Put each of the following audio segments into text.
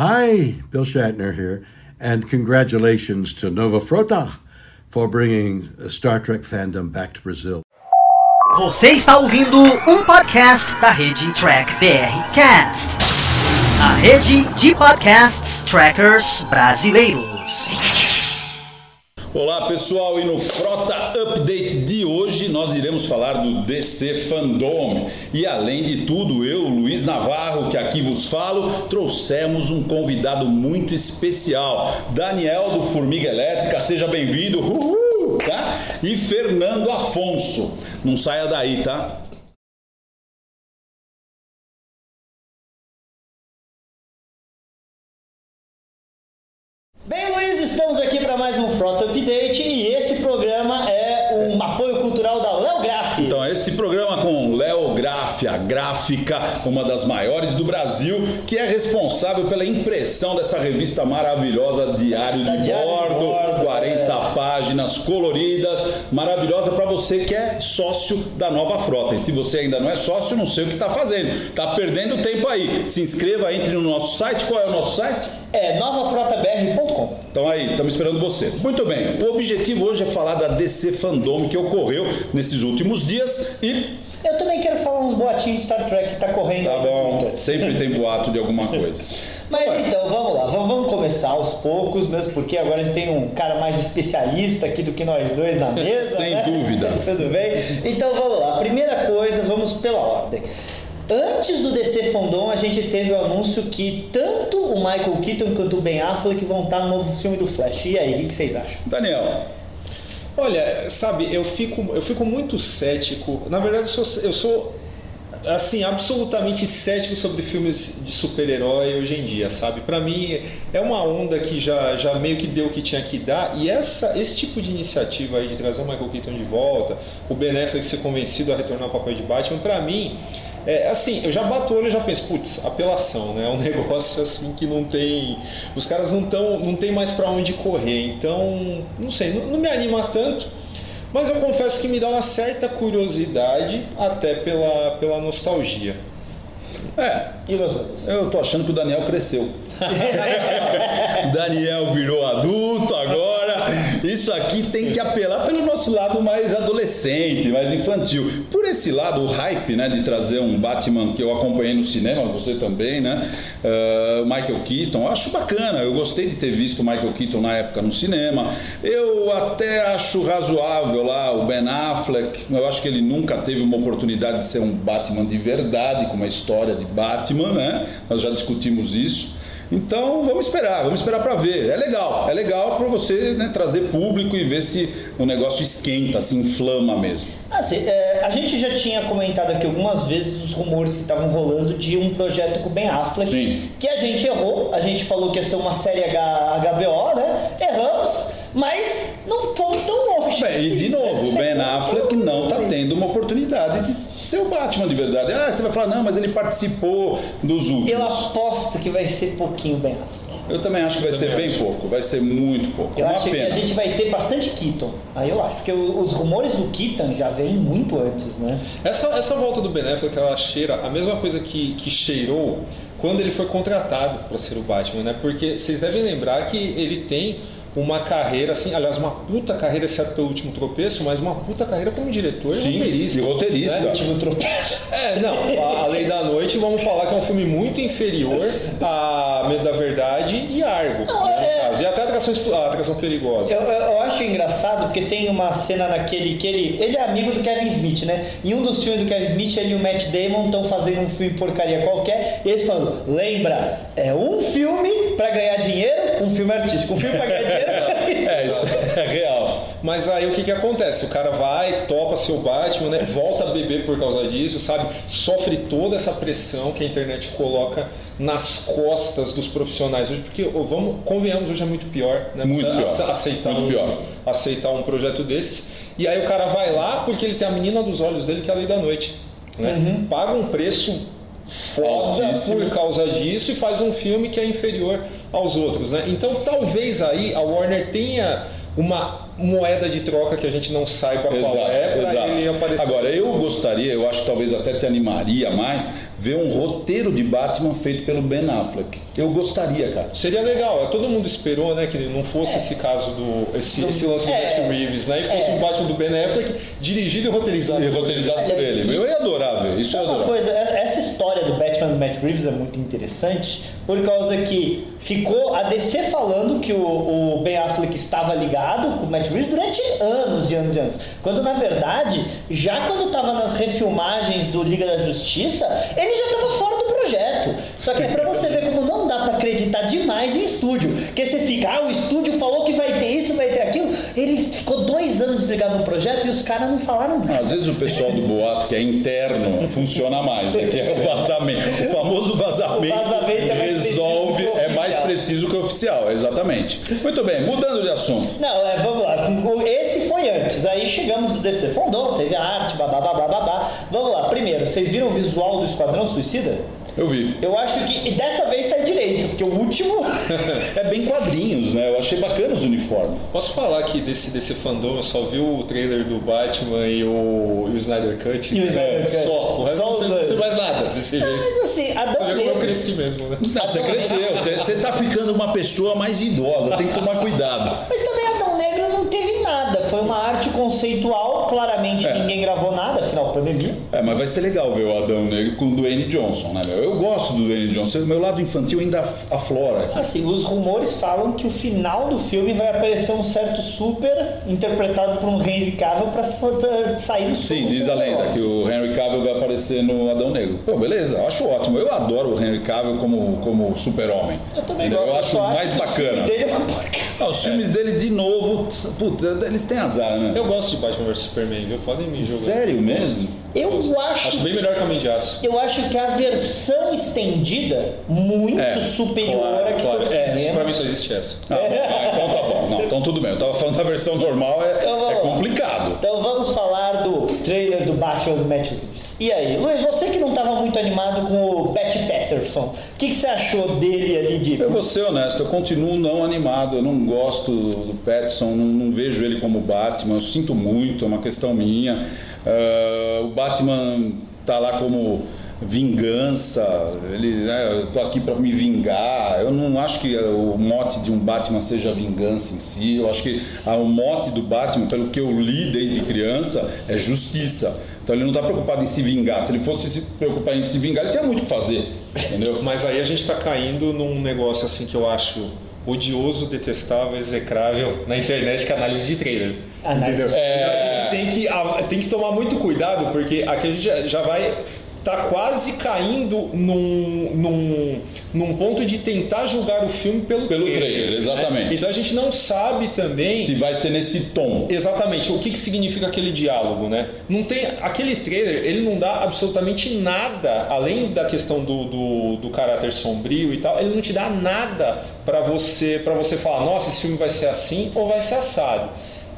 Hi, Bill Shatner here, and congratulations to Nova Frota for bringing Star Trek fandom back to Brazil. Você está ouvindo um podcast da rede Track BR Cast, a rede de podcasts trackers brasileiros. Olá pessoal, e no Frota Update de hoje nós iremos falar do DC Fandom. E além de tudo, eu, Luiz Navarro, que aqui vos falo, trouxemos um convidado muito especial, Daniel do Formiga Elétrica, seja bem-vindo, tá? E Fernando Afonso, não saia daí, tá? Bem, Luiz, estamos aqui para mais um Frota Update e esse programa é um apoio cultural da Léo Graf. Então, esse programa com Léo Graf, a gráfica, uma das maiores do Brasil, que é responsável pela impressão dessa revista maravilhosa Diário de Diário Bordo, Bordo, 40 é. páginas coloridas, maravilhosa para você que é sócio da Nova Frota. E se você ainda não é sócio, não sei o que está fazendo. Tá perdendo tempo aí. Se inscreva, entre no nosso site. Qual é o nosso site? É novafrotabr.com. Então aí, estamos esperando você. Muito bem, o objetivo hoje é falar da DC Fandom que ocorreu nesses últimos dias e Eu também quero falar uns boatinhos de Star Trek que tá correndo tá bom, sempre tem boato de alguma coisa. Mas então, vamos lá, vamos, começar aos poucos, mesmo porque agora a gente tem um cara mais especialista aqui do que nós dois na mesa. Sem né? dúvida. Tudo bem? Então vamos lá, primeira coisa, vamos pela ordem. Antes do DC Fandom, a gente teve o anúncio que tanto o Michael Keaton quanto o Ben Affleck vão estar no novo filme do Flash. E aí, o que vocês acham? Daniel, Olha, sabe, eu fico, eu fico muito cético. Na verdade, eu sou, eu sou assim absolutamente cético sobre filmes de super-herói hoje em dia, sabe? Pra mim é uma onda que já, já meio que deu o que tinha que dar e essa esse tipo de iniciativa aí de trazer o Michael Keaton de volta, o Ben Affleck ser convencido a retornar ao papel de Batman, pra mim é, assim, eu já bato o olho e já penso, putz, apelação, né? É um negócio assim que não tem. Os caras não tão, não tem mais pra onde correr. Então, não sei, não, não me anima tanto. Mas eu confesso que me dá uma certa curiosidade, até pela, pela nostalgia. é, E nós outros? eu tô achando que o Daniel cresceu. Daniel virou adulto agora. Isso aqui tem que apelar pelo nosso lado mais adolescente, mais infantil. Por esse lado, o hype, né, de trazer um Batman que eu acompanhei no cinema, você também, né? Uh, Michael Keaton, acho bacana. Eu gostei de ter visto o Michael Keaton na época no cinema. Eu até acho razoável lá o Ben Affleck. Eu acho que ele nunca teve uma oportunidade de ser um Batman de verdade, com uma história de Batman, né? Nós já discutimos isso. Então vamos esperar, vamos esperar para ver. É legal, é legal para você né, trazer público e ver se o negócio esquenta, se inflama mesmo. Assim, é, a gente já tinha comentado aqui algumas vezes os rumores que estavam rolando de um projeto com o Ben Affleck, Sim. que a gente errou, a gente falou que ia ser uma série H, HBO, né? Erramos, mas não fomos tão longe. Bem, e de novo, o Ben Affleck não está tendo uma oportunidade de ser o Batman de verdade. Ah, você vai falar, não, mas ele participou dos Eu últimos. aposto que vai ser pouquinho Ben Affleck. Eu também acho que vai ser bem pouco, vai ser muito pouco. Eu uma acho pena. que a gente vai ter bastante Keaton. Aí eu acho, porque os rumores do Keaton já vêm muito antes, né? Essa, essa volta do Ben Affleck, ela cheira a mesma coisa que, que cheirou quando ele foi contratado para ser o Batman, né? Porque vocês devem lembrar que ele tem uma carreira, assim, aliás, uma puta carreira, exceto pelo último tropeço, mas uma puta carreira como diretor Sim, e roteirista. e roteirista. né? Tipo, tropeço. É, não, a, a Lei da Noite, vamos falar que é um filme muito inferior a Medo da Verdade e Argo, Não, né, no é- caso. E até a atração, a atração perigosa. Eu, eu- eu acho engraçado porque tem uma cena naquele que ele. Ele é amigo do Kevin Smith, né? Em um dos filmes do Kevin Smith, ele e o Matt Damon estão fazendo um filme porcaria qualquer, e eles falam: lembra, é um filme pra ganhar dinheiro, um filme artístico. Um filme pra ganhar dinheiro. É, real. Mas aí o que que acontece? O cara vai, topa seu Batman, né? Volta a beber por causa disso, sabe? Sofre toda essa pressão que a internet coloca nas costas dos profissionais hoje, porque vamos, convenhamos, hoje é muito pior, né? Muito pior. ace- Aceitar Muito um, pior. aceitar um projeto desses. E aí o cara vai lá porque ele tem a menina dos olhos dele que é a lei da noite. Né? Uhum. Paga um preço foda Altíssimo. por causa disso e faz um filme que é inferior aos outros, né? Então talvez aí a Warner tenha uma moeda de troca que a gente não saiba qual Exato, é pra exato. ele aparecer. Agora, eu gostaria, eu acho que talvez até te animaria mais, ver um roteiro de Batman feito pelo Ben Affleck. Eu gostaria, cara. Seria legal, todo mundo esperou, né, que não fosse esse caso do esse, esse lance do É. Matt Reeves, né, e fosse É. um Batman do Ben Affleck dirigido e roteirizado. E por ele. roteirizado por ele. Eu ia adorar ver, isso ia uma adorar. coisa, essa história do Batman do Matt Reeves é muito interessante, por causa que ficou a DC falando que o, o Ben Affleck estava ligado com o Matt Reeves durante anos e anos e anos. Quando na verdade, já quando estava nas refilmagens do Liga da Justiça, ele já estava fora do projeto. Só que é pra você ver como não dá pra acreditar demais em estúdio. Porque você fica, ah, o estúdio falou que vai ter isso, vai ter aquilo. Ele ficou dois anos desligado no projeto e os caras não falaram nada. Às vezes o pessoal do boato, que é interno, funciona mais, né? Que é o vazamento. O famoso vazamento, O vazamento é resolve, é mais preciso que o oficial, exatamente. Muito bem, mudando de assunto. Não, é, vamos lá. Esse foi antes. Aí chegamos do DC Fondom, teve a arte, babá, babá, babá. Vamos lá. Primeiro, vocês viram o visual do Esquadrão Suicida? Eu vi. Eu acho que e dessa vez sai direito, porque o último. É bem quadrinhos, né? Eu achei bacana os uniformes. Posso falar que desse, desse fandom eu só vi o trailer do Batman e o, e o Snyder Cut? E o Snyder É, Cut. Só, o resto Só não não sei mais nada desse jeito. Mas assim, Você Adão vê como eu cresci mesmo, né? Não, você cresceu, você, você tá ficando uma pessoa mais idosa, tem que tomar cuidado. Mas também Adão Negro não teve nada. Foi uma arte conceitual. Claramente É. ninguém gravou nada, afinal, pandemia. É, mas vai ser legal ver o Adão Negro com o Dwayne Johnson, né, meu? Eu gosto do Dwayne Johnson, meu lado infantil ainda af- aflora aqui. Assim, os rumores falam que o final do filme vai aparecer um certo super interpretado por um Henry Cavill pra sa- sair do Sim, soco diz a lenda que o Henry Cavill vai aparecer no Adão Negro. Pô, beleza, acho ótimo. Eu adoro o Henry Cavill como, como super-homem. Eu também Entendeu? gosto. Eu acho mais filme bacana. Dele é. Ah, os filmes dele, de novo, putz, eles têm azar, né? Eu gosto de Batman vs Superman, viu? Podem me jogar. Sério mesmo? Eu acho, Acho bem melhor que Homem de Aço. eu acho que a versão estendida muito É, superior à que claro. foi É, isso pra mim só existe essa. Ah, ah, então tá bom. Não, então tudo bem. Eu tava falando da versão normal, é, Então é lá. complicado. Então vamos falar do trailer do Batman do Matt Reeves. E aí, Luiz, você que não estava muito animado com o Pat Patterson, o que, que você achou dele ali de. Eu vou ser honesto, eu continuo não animado, eu não gosto do Pattinson, não, não vejo ele como Batman, eu sinto muito, é uma questão minha. Ah, o Batman tá lá como vingança, ele, né, eu tô aqui para me vingar. Eu não acho que o mote de um Batman seja vingança em si. Eu acho que o mote do Batman, pelo que eu li desde criança, é justiça. Então ele não está preocupado em se vingar. Se ele fosse se preocupar em se vingar, ele tinha muito o que fazer, entendeu? Mas aí a gente tá caindo num negócio assim que eu acho odioso, detestável, execrável na internet, que é análise de trailer. Análise. Entendeu? É. Então a gente tem que, tem que tomar muito cuidado, porque aqui a gente já vai. Tá quase caindo num, num, num ponto de tentar julgar o filme pelo, Pelo trailer, exatamente. Então a gente não sabe também Se vai ser nesse tom. Exatamente, o que, que significa aquele diálogo, né? Não tem aquele trailer, ele não dá absolutamente nada, além da questão do, do, do caráter sombrio e tal, ele não te dá nada para você para você falar, nossa, esse filme vai ser assim ou vai ser assado.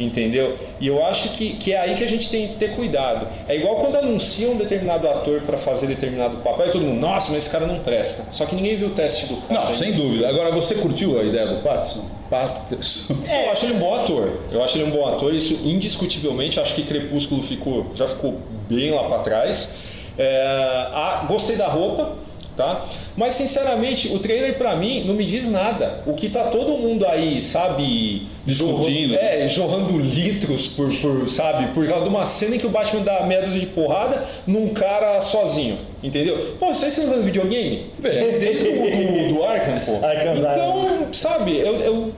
Entendeu? E eu acho que, que é aí que a gente tem que ter cuidado. É igual quando anunciam um determinado ator para fazer determinado papel e todo mundo, nossa, mas esse cara não presta. Só que ninguém viu o teste do cara. Não, sem dúvida. Agora, você curtiu a ideia do Pattinson? Patterson? Eu acho ele um bom ator. Eu acho ele um bom ator. Isso indiscutivelmente. Acho que Crepúsculo ficou, já ficou bem lá para trás. É, ah, gostei da roupa, tá? Mas sinceramente, o trailer para mim não me diz nada. O que tá todo mundo aí, sabe, Discutindo. jorrando- é, jorrando litros por, por, sabe, por causa de uma cena em que o Batman dá meia dúzia de porrada num cara sozinho. Entendeu? Pô, isso aí você não vendo videogame? É. Desde o do, do Arkham, pô. Arkham então, sabe, eu, eu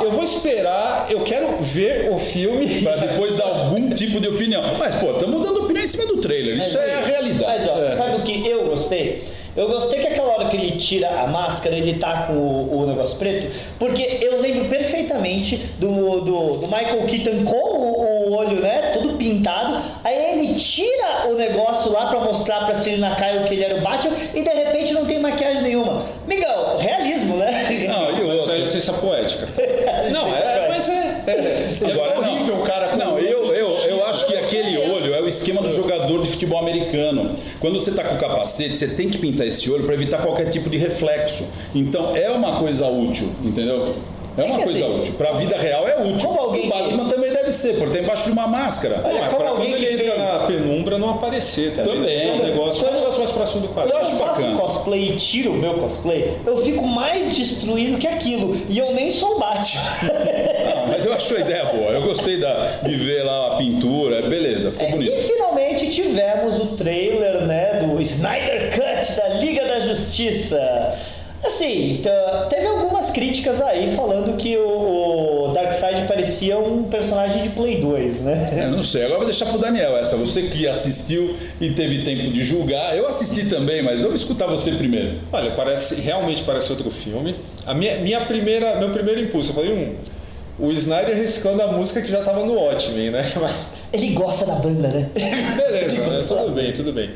eu vou esperar, eu quero ver o filme. Pra depois dar algum tipo de opinião. Mas, pô, estamos dando opinião em cima do trailer. Isso é a realidade. Mas ó, sabe o que eu gostei? Eu gostei que aquela hora que ele tira a máscara, ele tá com o, o negócio preto, porque eu lembro perfeitamente do, do, do Michael Keaton com o, o olho, né, todo pintado, aí ele tira o negócio lá pra mostrar pra Selina Kyle que ele era o Batman, e de repente não tem maquiagem nenhuma. Miguel, realismo, né? Não, e outra. é licença poética. Não, é, mas é. é, é Agora, horrível não, o cara com não eu, eu, eu acho que aquele é esquema do jogador de futebol americano. Quando você tá com o capacete, você tem que pintar esse olho para evitar qualquer tipo de reflexo. Então é uma coisa útil, entendeu? É uma É que coisa assim, útil. Pra vida real é útil. como alguém o Batman também deve ser, porque tá embaixo de uma máscara. Olha, Não, é como pra alguém que fez- aparecer, tá? Também. É um negócio, foi um negócio mais próximo do quadro. Quando eu acho faço bacana. cosplay e tiro o meu cosplay, eu fico mais destruído que aquilo. E eu nem sou Batman. Ah, mas eu acho a ideia boa. Eu gostei da, de ver lá a pintura. Beleza, ficou bonito. E finalmente tivemos o trailer, né, do Snyder Cut da Liga da Justiça. Assim, teve algumas críticas aí falando que o, parecia um personagem de Play 2, né? É, não sei, agora vou deixar pro Daniel essa. Você que assistiu e teve tempo de julgar. Eu assisti também, mas eu vou escutar você primeiro. Olha, parece, realmente parece outro filme. A minha, minha primeira, meu primeiro impulso, eu falei, um, o Snyder reciclando a música que já estava no Watchmen, né? Mas, Ele gosta da banda, né? beleza, né? tudo bem, tudo bem.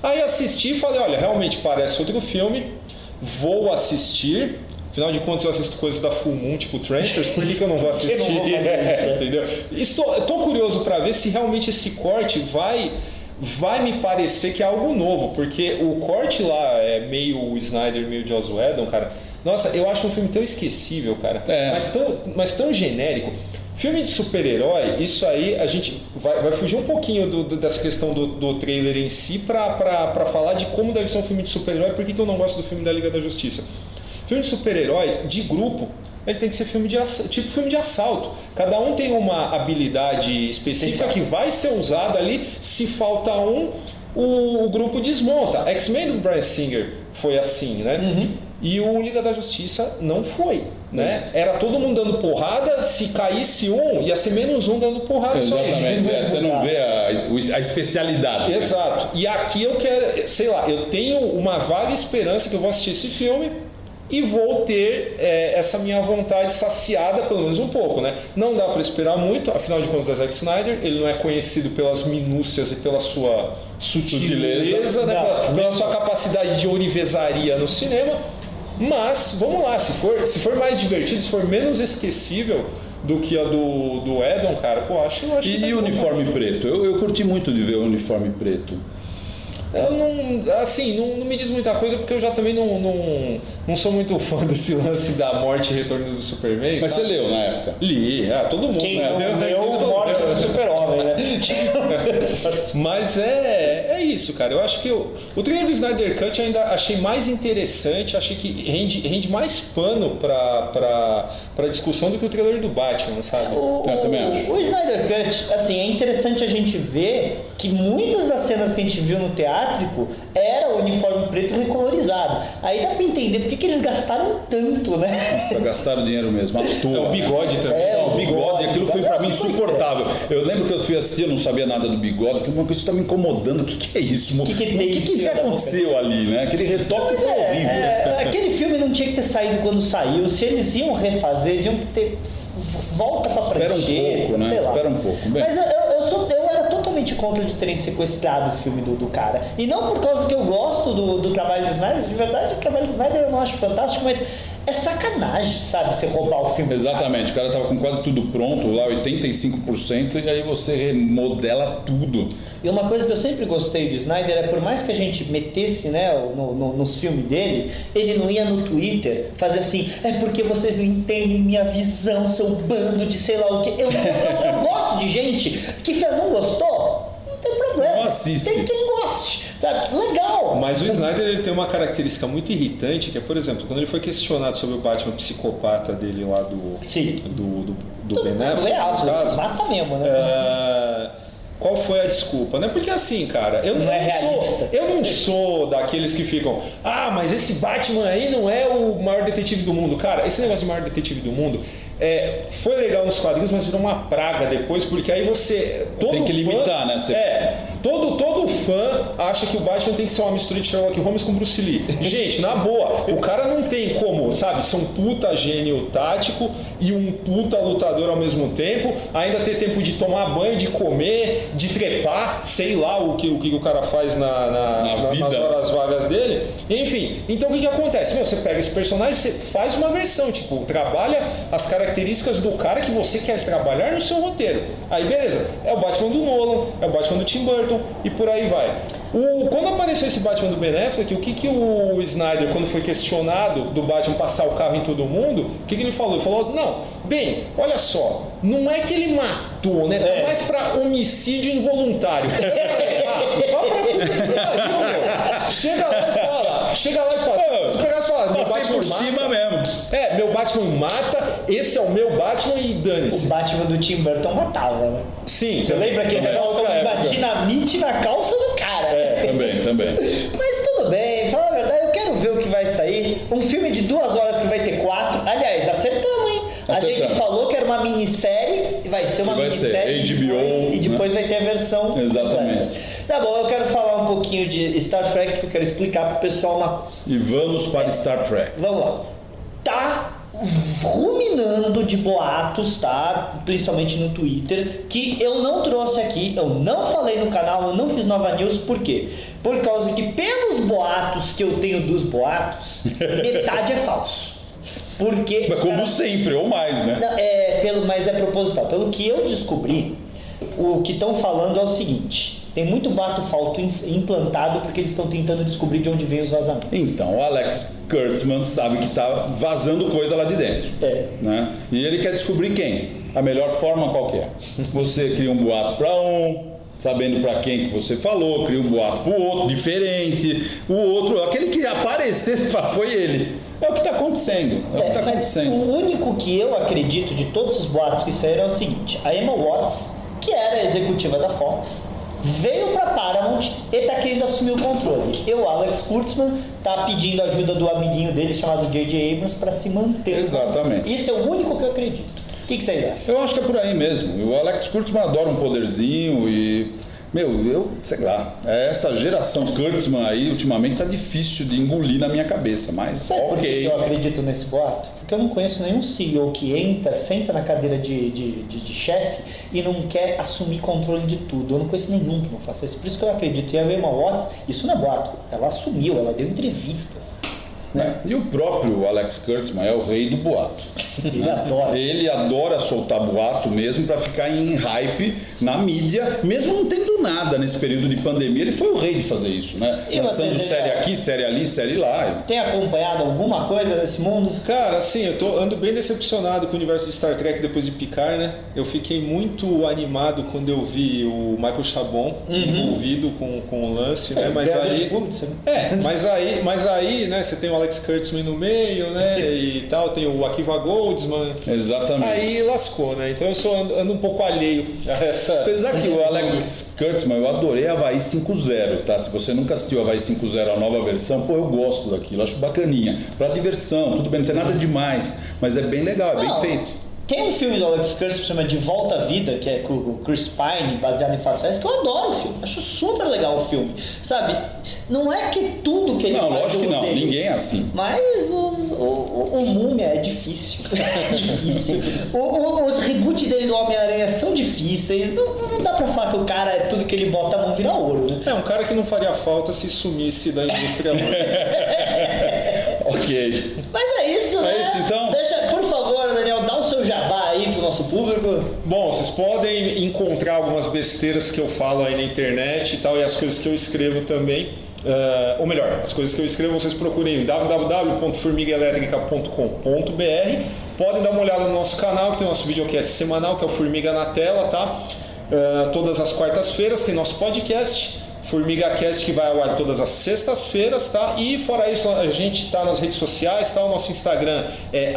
Aí assisti e falei, olha, realmente parece outro filme, vou assistir. Afinal de contas, eu assisto coisas da Full Moon, tipo Transfers, por que, que eu não vou assistir? Não vou fazer isso, é. Entendeu? Estou, tô curioso para ver se realmente esse corte vai vai me parecer que é algo novo, porque o corte lá é meio o Snyder, meio Joss Whedon, cara. Nossa, eu acho um filme tão esquecível, cara. É. Mas, tão, mas tão genérico. Filme de super-herói, isso aí a gente vai, vai fugir um pouquinho do- do- dessa questão do, do trailer em si pra falar de como deve ser um filme de super-herói, por que que eu não gosto do filme da Liga da Justiça. Filme de super-herói, de grupo, ele tem que ser filme de tipo filme de assalto. Cada um tem uma habilidade específica que vai ser usada ali. Se falta um, o, o grupo desmonta. X-Men do Brian Singer foi assim, né? Uhum. E o Liga da Justiça não foi, né? Era todo mundo dando porrada, se caísse um, ia ser menos um dando porrada só isso. Exatamente. é, você não vê a, a especialidade. Exato. E aqui eu quero, sei lá, eu tenho uma vaga esperança que eu vou assistir esse filme e vou ter é, essa minha vontade saciada pelo menos um pouco, né? Não dá para esperar muito, afinal de contas é Zack Snyder, ele não é conhecido pelas minúcias e pela sua sutileza, Sutileza. né? Pela, pela sua capacidade de orivesaria no cinema. Mas vamos lá, se for, se for mais divertido, se for menos esquecível do que a do, do Edon, cara, pô, acho, acho que E, tá e bom, o uniforme preto? Eu, eu curti muito de ver o uniforme preto. Eu não, assim, não, não me diz muita coisa porque eu já também não, não, não sou muito fã desse lance da morte e retorno do Superman. Mas sabe? você leu na época? Li, ah, todo mundo. Quem né? não Leu, né? Morte do Super-Homem, né? Mas é isso, cara. Eu acho que eu, o trailer do Snyder Cut eu ainda achei mais interessante, achei que rende, rende mais pano pra, pra, pra discussão do que o trailer do Batman, sabe? O, Eu também acho. o Snyder Cut, assim, é interessante a gente ver que muitas das cenas que a gente viu no teátrico era o uniforme preto recolorizado. Aí dá pra entender por que que eles gastaram tanto, né? Nossa, gastaram dinheiro mesmo. À toa, É o né? bigode também. É, bigode, bigode, aquilo foi pra mim Ficou insuportável. Eu lembro que eu fui assistir, eu não sabia nada do bigode. Eu falei, mas isso tá me incomodando. O que, que é isso? Que que tem o que, que, que aconteceu ali, né? Aquele retoque foi É, horrível. é, aquele filme não tinha que ter saído quando saiu. Se eles iam refazer, deviam ter. Volta pra Espera um prancheta, pouco, né? Espera um pouco. Bem, Mas eu, eu, sou, eu era totalmente contra de terem sequestrado o filme do, do cara. E não por causa que eu gosto do, do trabalho de Snyder. De verdade, o trabalho de Snyder eu não acho fantástico, mas é sacanagem, sabe? Você roubar o filme. Exatamente, o cara tava com quase tudo pronto, lá 85%, e aí você remodela tudo. E uma coisa que eu sempre gostei do Snyder é por mais que a gente metesse né, no, no, nos filmes dele, ele não ia no Twitter fazer assim, é porque vocês não entendem minha visão, seu bando de sei lá o que. Eu, eu, eu, eu gosto de gente que não gostou? Não tem problema. Não assiste. Tem quem goste. Sabe? Legal. Mas o Snyder ele tem uma característica muito irritante, que é, por exemplo, quando ele foi questionado sobre o Batman psicopata dele lá do, Sim. do, do, do Tudo Ben Affleck, no Affleck, caso, Mata mesmo, né? É, qual foi a desculpa, né? Porque assim, cara, eu Não eu é sou, eu não sou daqueles que ficam, ah, mas esse Batman aí não é o maior detetive do mundo. Cara, esse negócio de maior detetive do mundo é, foi legal nos quadrinhos, mas virou uma praga depois, porque aí você. Todo Tem que fã- limitar, né? Você- É, todo, todo fã acha que o Batman tem que ser uma mistura de Sherlock Holmes com Bruce Lee. Gente, na boa, o cara não tem como, sabe, ser um puta gênio tático e um puta lutador ao mesmo tempo, ainda ter tempo de tomar banho, de comer, de trepar, sei lá o que o, que o cara faz na, na- Na na- vida. nas horas vagas dele. Enfim, então o que, que acontece? Meu, você pega esse personagem, você faz uma versão, tipo, trabalha as características do cara que você quer trabalhar no seu roteiro. Aí beleza, é o Batman do Nolan, é o Batman do Tim Burton e por aí vai. O, quando apareceu esse Batman do Ben Affleck, o que, que o Snyder, quando foi questionado do Batman passar o carro em todo mundo, o que, que ele falou? Ele falou, não, bem, olha só, não é que ele matou, né? Tá É. mais pra homicídio involuntário. É, ah, pra puta que pariu, meu. Chega lá e fala, chega lá e fala, e falar, meu Passei Batman por mata, cima mesmo. É, meu Batman mata, esse é o meu Batman e O dane-se. Batman do Tim Burton matava, né? Sim, Você lembra que ele também. botou É, uma dinamite na calça do cara? É, também, também. Mas tudo bem, fala a verdade, eu quero ver o que vai sair. Um filme de duas horas que vai ter quatro. Aliás, acertamos, hein? A gente Acertamos. falou que era uma minissérie, e vai ser uma E vai ser minissérie. e HBO, depois- E depois né? vai ter a versão. Exatamente. completa. Tá bom, eu quero falar um pouquinho de Star Trek, que eu quero explicar pro pessoal uma coisa. E vamos para Star Trek. Vamos lá. Tá ruminando de boatos, tá? Principalmente no Twitter, que eu não trouxe aqui, eu não falei no canal, eu não fiz nova news, por quê? Por causa que pelos boatos que eu tenho dos boatos, metade é falso. Porque. Mas como caras- sempre, ou mais, né? é, pelo, mas é proposital. Pelo que eu descobri, o que estão falando é o seguinte: tem muito bato falto im- implantado porque eles estão tentando descobrir de onde vem os vazamentos. Então, o Alex Kurtzman sabe que tá vazando coisa lá de dentro. É. Né? E ele quer descobrir quem? A melhor forma qual que é? Você cria um boato para um, sabendo para quem que você falou, cria um boato para o outro, diferente. O outro, aquele que fala, foi ele. É o que está acontecendo. É, o que está mas acontecendo. o único que eu acredito de todos os boatos que saíram é o seguinte: a Emma Watts, que era a executiva da Fox, veio pra Paramount e tá querendo assumir o controle. E o Alex Kurtzman tá pedindo ajuda do amiguinho dele chamado J.J. Abrams pra se manter. Exatamente. Isso é o único que eu acredito. O que, que vocês acham? Eu acho que é por aí mesmo. O Alex Kurtzman adora um poderzinho e. Meu, eu sei lá. Essa geração Kurtzman aí, ultimamente, tá difícil de engolir na minha cabeça, mas Sabe por que ok. eu acredito nesse boato? Porque eu não conheço nenhum CEO que entra, senta na cadeira de, de, de, de chefe e não quer assumir controle de tudo. Eu não conheço nenhum que não faça isso. Por isso que eu acredito. E a Emma Watts, isso não é boato. Ela assumiu, ela deu entrevistas. Né? E o próprio Alex Kurtzman é o rei do boato. Ele adora. Ele adora soltar boato mesmo para ficar em hype na mídia, mesmo não tendo nada nesse período de pandemia. Ele foi o rei de fazer isso, né? E Lançando você, série aqui, série ali, série lá. Tem acompanhado alguma coisa desse mundo? Cara, assim, eu tô, ando bem decepcionado com o universo de Star Trek depois de Picard, né? Eu fiquei muito animado quando eu vi o Michael Chabon envolvido com, com o lance, né? Mas Ganhador de aí. Né? É, mas aí, mas aí, né, você tem o Alex Kurtzman no meio, né? E tal, tem o Akiva Goldsman. Exatamente. Aí lascou, né? Então eu sou ando, ando um pouco alheio a essa. Apesar que o. Alex Kurtzman, eu adorei Havaí 5.0, tá? Se você nunca assistiu Havaí 5.0, a nova versão, pô, eu gosto daquilo, acho bacaninha. Pra diversão, tudo bem, não tem nada demais, mas é bem legal, é Não, bem feito. Tem um filme do Alex Kurtzman que chama De Volta à Vida, que é com o Chris Pine, baseado em fatos reais, que eu adoro o filme. Acho super legal o filme. Sabe? Não é que tudo que ele Não, faz lógico eu que não, odeio. ninguém é assim. Mas os- o, o, o Múmia é difícil. É difícil. O, o, os reboots dele do Homem-Aranha são difíceis. Não, não dá pra falar que o cara, é tudo que ele bota a mão vira ouro, né? É um cara que não faria falta se sumisse da indústria. Ok. Mas é isso, né? É isso, então? Deixa, por favor, Daniel, dá o seu jabá aí pro nosso público. Bom, vocês podem encontrar algumas besteiras que eu falo aí na internet e tal, e as coisas que eu escrevo também. Ah, ou melhor, as coisas que eu escrevo vocês procurem em www.formigaelétrica.com.br. Podem dar uma olhada no nosso canal, que tem nosso videocast semanal, que é o Formiga na Tela, tá? Ah, todas as quartas-feiras tem nosso podcast. Formiga Cast que vai ao ar todas as sextas-feiras, tá? E fora isso, a gente tá nas redes sociais, tá? O nosso Instagram é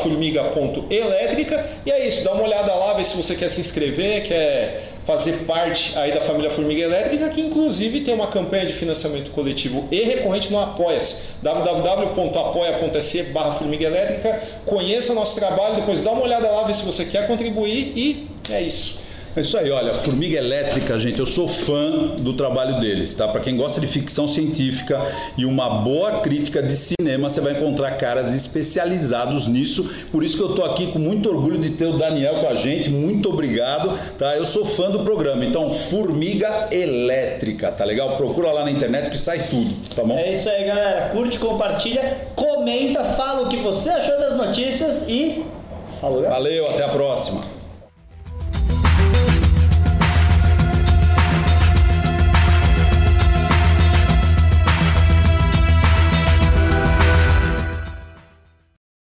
formiga.elétrica. E é isso, dá uma olhada lá, vê se você quer se inscrever, quer fazer parte aí da família Formiga Elétrica, que inclusive tem uma campanha de financiamento coletivo e recorrente no Apoia-se. www.apoia.se barra Formiga Elétrica. Conheça nosso trabalho, depois dá uma olhada lá, vê se você quer contribuir e é isso. É isso aí, olha, Formiga Elétrica, gente, eu sou fã do trabalho deles, tá? Para quem gosta de ficção científica e uma boa crítica de cinema, você vai encontrar caras especializados nisso. Por isso que eu tô aqui com muito orgulho de ter o Daniel com a gente. Muito obrigado, tá? Eu sou fã do programa. Então, Formiga Elétrica, tá legal? Procura lá na internet que sai tudo, tá bom? É isso aí, galera. Curte, compartilha, comenta, fala o que você achou das notícias e. Falou, galera. Valeu, até a próxima.